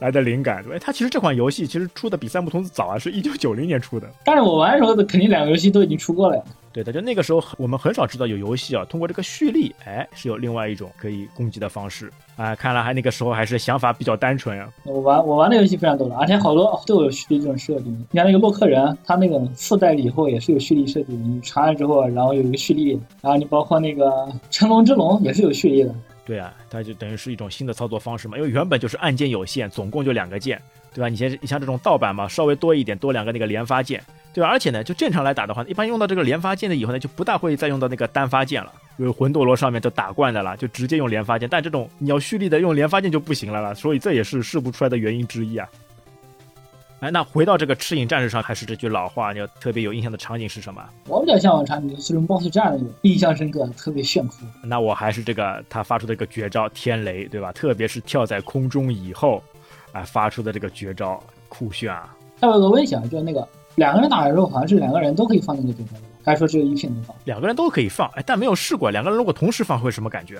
S1: 来的灵感。对，他其实这款游戏其实出的比三木童子早啊，是一九九零年出的。
S2: 但是我玩的时候肯定两个游戏都已经出过了呀。
S1: 对的，就那个时候我们很少知道有游戏啊，通过这个蓄力，哎，是有另外一种可以攻击的方式啊。看来还那个时候还是想法比较单纯呀。
S2: 我玩我玩的游戏非常多的，而且好多都有蓄力这种设定。你看那个洛克人，他那个附带了以后也是有蓄力设定，你传了之后，然后有一个蓄力，然后你包括那个成龙之龙也是有蓄力的。
S1: 对啊，它就等于是一种新的操作方式嘛，因为原本就是按键有限，总共就两个键，对吧？你像你像这种盗版嘛，稍微多一点，多两个那个连发键。对吧？而且呢，就正常来打的话，一般用到这个连发键的以后呢，就不大会再用到那个单发键了。因为魂斗罗上面都打惯的了，就直接用连发键。但这种你要蓄力的用连发键就不行了了，所以这也是试不出来的原因之一啊。哎，那回到这个赤影战士上，还是这句老话，你要特别有印象的场景是什么？
S2: 我比较向往场景是种 BOSS 战的，印象深刻，特别炫酷。
S1: 那我还是这个他发出的一个绝招天雷，对吧？特别是跳在空中以后，哎，发出的这个绝招酷炫啊！
S2: 还有个问题啊，就是那个。两个人打的时候，好像是两个人都可以放那个绝招，还是说只有一片能放？
S1: 两个人都可以放，哎，但没有试过。两个人如果同时放会什么感觉？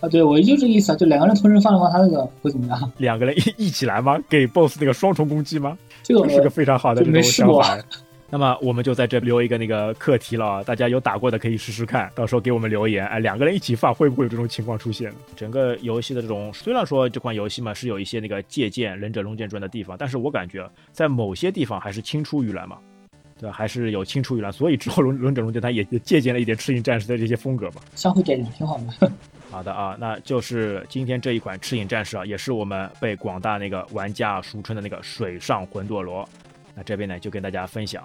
S2: 啊，对，我就这个意思啊，就两个人同时放的话，他那个会怎么样？
S1: 两个人一一起来吗？给 BOSS 那个双重攻击吗？
S2: 这个
S1: 是个非常好的这种
S2: 想
S1: 法。那么我们就在这留一个那个课题了，大家有打过的可以试试看，到时候给我们留言。哎，两个人一起放会不会有这种情况出现？整个游戏的这种，虽然说这款游戏嘛是有一些那个借鉴《忍者龙剑传》的地方，但是我感觉在某些地方还是青出于蓝嘛。对吧？还是有青出于蓝，所以之后《龙忍者龙剑》它也借鉴了一点赤影战士的这些风格嘛，
S2: 相互借鉴，挺好的。[LAUGHS]
S1: 好的啊，那就是今天这一款赤影战士啊，也是我们被广大那个玩家俗称的那个水上魂斗罗。那这边呢，就跟大家分享。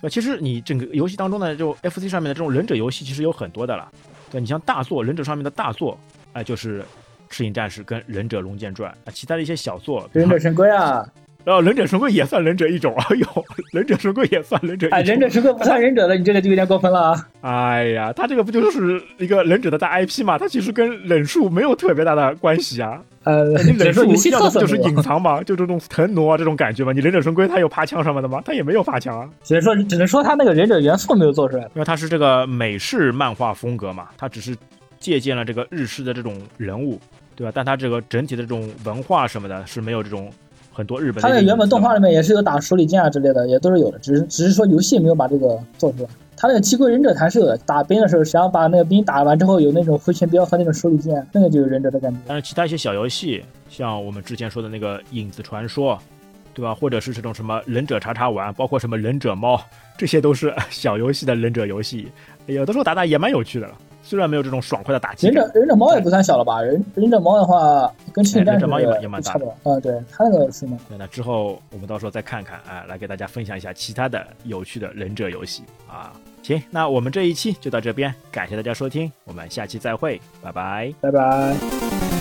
S1: 那其实你整个游戏当中呢，就 FC 上面的这种忍者游戏，其实有很多的了。对，你像大作忍者上面的大作，哎，就是赤影战士跟忍者龙剑传啊，其他的一些小作，
S2: 忍者神龟啊。[LAUGHS]
S1: 然后忍者神龟也算忍者一种，哎呦，忍者神龟也算忍者。哎，
S2: 忍者神龟不算忍者的，你这个就有点过分了啊！
S1: 哎呀，他这个不就是一个忍者的大 IP 嘛？他其实跟忍术没有特别大的关系啊。
S2: 呃，
S1: 忍术要
S2: 的
S1: 就是隐 [LAUGHS] 藏嘛，就这种腾挪啊这种感觉嘛。你忍者神龟他有爬墙什么的吗？他也没有爬墙啊。
S2: 只能说，只能说他那个忍者元素没有做出来，因
S1: 为他是这个美式漫画风格嘛，他只是借鉴了这个日式的这种人物，对吧？但他这个整体的这种文化什么的，是没有这种。很多日本，
S2: 它的原本动画里面也是有打手里剑啊之类的，也都是有的，只是只是说游戏没有把这个做出来。他那个七龟忍者弹射，打兵的时候，想要把那个兵打完之后有那种回旋镖和那种手里剑，那个就有忍者的感觉。
S1: 但是其他一些小游戏，像我们之前说的那个影子传说，对吧？或者是这种什么忍者叉叉玩，包括什么忍者猫，这些都是小游戏的忍者游戏，有的时候打打也蛮有趣的了。虽然没有这种爽快的打击，
S2: 忍者忍者猫也不算小了吧？忍忍者猫的话，跟赤影战士
S1: 也蛮大
S2: 的。啊，对，它那个是吗？
S1: 对，那之后我们到时候再看看啊，来给大家分享一下其他的有趣的忍者游戏啊。行，那我们这一期就到这边，感谢大家收听，我们下期再会，拜拜，
S2: 拜拜。